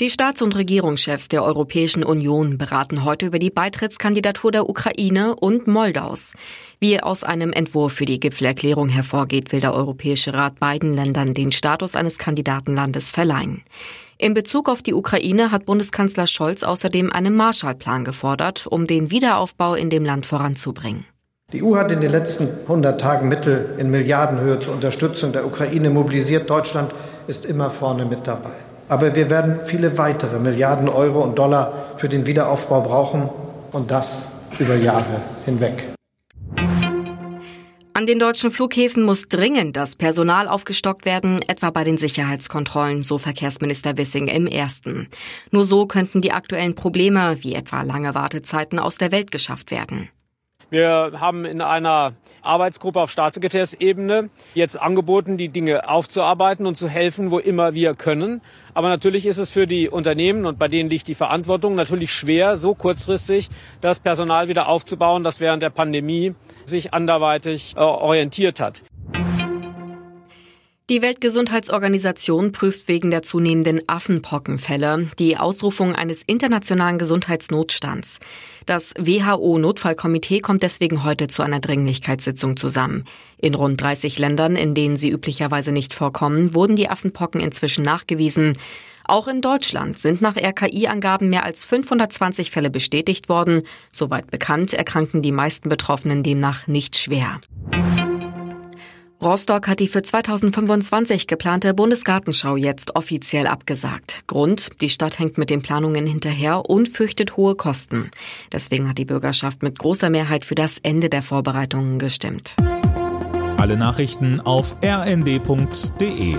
Die Staats- und Regierungschefs der Europäischen Union beraten heute über die Beitrittskandidatur der Ukraine und Moldaus. Wie aus einem Entwurf für die Gipfelerklärung hervorgeht, will der Europäische Rat beiden Ländern den Status eines Kandidatenlandes verleihen. In Bezug auf die Ukraine hat Bundeskanzler Scholz außerdem einen Marshallplan gefordert, um den Wiederaufbau in dem Land voranzubringen. Die EU hat in den letzten 100 Tagen Mittel in Milliardenhöhe zur Unterstützung der Ukraine mobilisiert. Deutschland ist immer vorne mit dabei. Aber wir werden viele weitere Milliarden Euro und Dollar für den Wiederaufbau brauchen und das über Jahre hinweg. An den deutschen Flughäfen muss dringend das Personal aufgestockt werden, etwa bei den Sicherheitskontrollen, so Verkehrsminister Wissing im ersten. Nur so könnten die aktuellen Probleme, wie etwa lange Wartezeiten, aus der Welt geschafft werden. Wir haben in einer Arbeitsgruppe auf Staatssekretärsebene jetzt angeboten, die Dinge aufzuarbeiten und zu helfen, wo immer wir können. Aber natürlich ist es für die Unternehmen und bei denen liegt die Verantwortung natürlich schwer, so kurzfristig das Personal wieder aufzubauen, das während der Pandemie sich anderweitig äh, orientiert hat. Die Weltgesundheitsorganisation prüft wegen der zunehmenden Affenpockenfälle die Ausrufung eines internationalen Gesundheitsnotstands. Das WHO-Notfallkomitee kommt deswegen heute zu einer Dringlichkeitssitzung zusammen. In rund 30 Ländern, in denen sie üblicherweise nicht vorkommen, wurden die Affenpocken inzwischen nachgewiesen. Auch in Deutschland sind nach RKI-Angaben mehr als 520 Fälle bestätigt worden. Soweit bekannt erkranken die meisten Betroffenen demnach nicht schwer. Rostock hat die für 2025 geplante Bundesgartenschau jetzt offiziell abgesagt. Grund, die Stadt hängt mit den Planungen hinterher und fürchtet hohe Kosten. Deswegen hat die Bürgerschaft mit großer Mehrheit für das Ende der Vorbereitungen gestimmt. Alle Nachrichten auf rnd.de